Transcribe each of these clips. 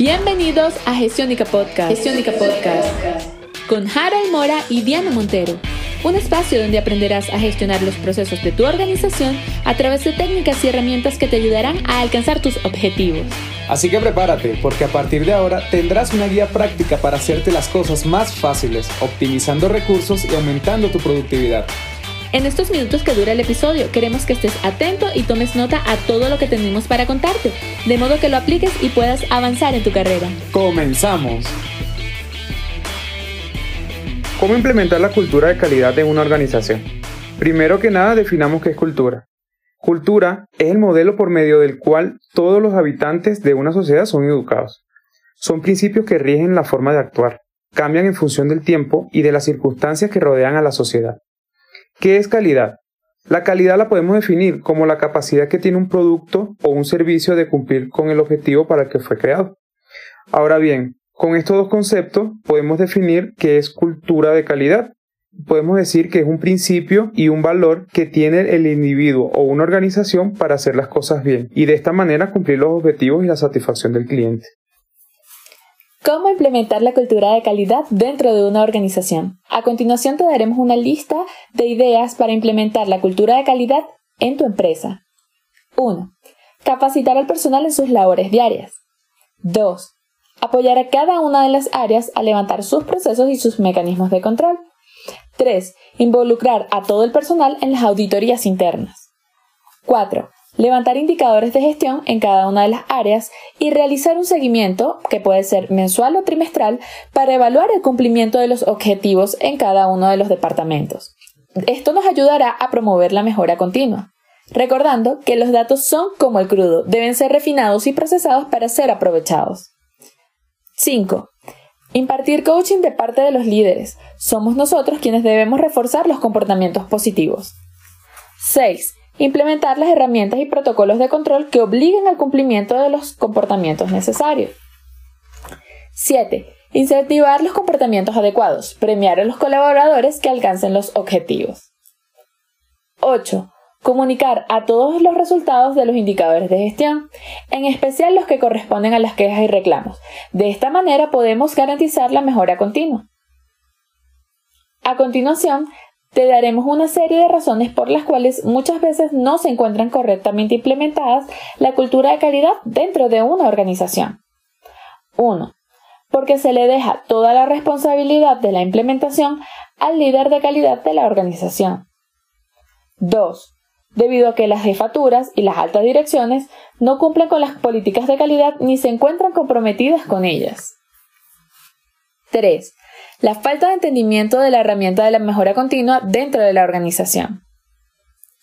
Bienvenidos a Gestiónica Podcast. Gestiónica Podcast. Con Harold Mora y Diana Montero. Un espacio donde aprenderás a gestionar los procesos de tu organización a través de técnicas y herramientas que te ayudarán a alcanzar tus objetivos. Así que prepárate, porque a partir de ahora tendrás una guía práctica para hacerte las cosas más fáciles, optimizando recursos y aumentando tu productividad. En estos minutos que dura el episodio, queremos que estés atento y tomes nota a todo lo que tenemos para contarte, de modo que lo apliques y puedas avanzar en tu carrera. ¡Comenzamos! ¿Cómo implementar la cultura de calidad en una organización? Primero que nada, definamos qué es cultura. Cultura es el modelo por medio del cual todos los habitantes de una sociedad son educados. Son principios que rigen la forma de actuar, cambian en función del tiempo y de las circunstancias que rodean a la sociedad. ¿Qué es calidad? La calidad la podemos definir como la capacidad que tiene un producto o un servicio de cumplir con el objetivo para el que fue creado. Ahora bien, con estos dos conceptos podemos definir qué es cultura de calidad. Podemos decir que es un principio y un valor que tiene el individuo o una organización para hacer las cosas bien y de esta manera cumplir los objetivos y la satisfacción del cliente. ¿Cómo implementar la cultura de calidad dentro de una organización? A continuación te daremos una lista de ideas para implementar la cultura de calidad en tu empresa. 1. Capacitar al personal en sus labores diarias. 2. Apoyar a cada una de las áreas a levantar sus procesos y sus mecanismos de control. 3. Involucrar a todo el personal en las auditorías internas. 4 levantar indicadores de gestión en cada una de las áreas y realizar un seguimiento, que puede ser mensual o trimestral, para evaluar el cumplimiento de los objetivos en cada uno de los departamentos. Esto nos ayudará a promover la mejora continua. Recordando que los datos son como el crudo, deben ser refinados y procesados para ser aprovechados. 5. Impartir coaching de parte de los líderes. Somos nosotros quienes debemos reforzar los comportamientos positivos. 6 implementar las herramientas y protocolos de control que obliguen al cumplimiento de los comportamientos necesarios. 7. Incentivar los comportamientos adecuados, premiar a los colaboradores que alcancen los objetivos. 8. Comunicar a todos los resultados de los indicadores de gestión, en especial los que corresponden a las quejas y reclamos. De esta manera podemos garantizar la mejora continua. A continuación, te daremos una serie de razones por las cuales muchas veces no se encuentran correctamente implementadas la cultura de calidad dentro de una organización. 1. Porque se le deja toda la responsabilidad de la implementación al líder de calidad de la organización. 2. Debido a que las jefaturas y las altas direcciones no cumplen con las políticas de calidad ni se encuentran comprometidas con ellas. 3 la falta de entendimiento de la herramienta de la mejora continua dentro de la organización.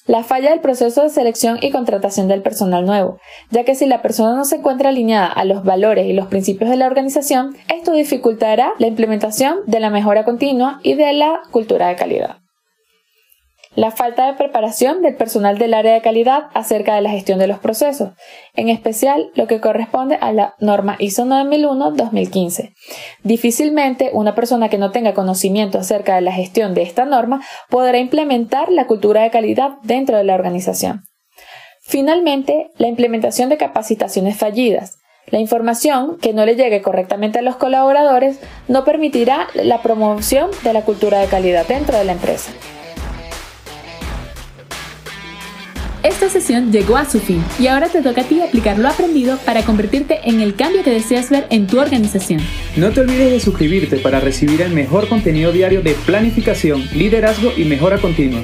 La falla del proceso de selección y contratación del personal nuevo, ya que si la persona no se encuentra alineada a los valores y los principios de la organización, esto dificultará la implementación de la mejora continua y de la cultura de calidad la falta de preparación del personal del área de calidad acerca de la gestión de los procesos, en especial lo que corresponde a la norma ISO 9001-2015. Difícilmente una persona que no tenga conocimiento acerca de la gestión de esta norma podrá implementar la cultura de calidad dentro de la organización. Finalmente, la implementación de capacitaciones fallidas. La información que no le llegue correctamente a los colaboradores no permitirá la promoción de la cultura de calidad dentro de la empresa. Esta sesión llegó a su fin y ahora te toca a ti aplicar lo aprendido para convertirte en el cambio que deseas ver en tu organización. No te olvides de suscribirte para recibir el mejor contenido diario de planificación, liderazgo y mejora continua.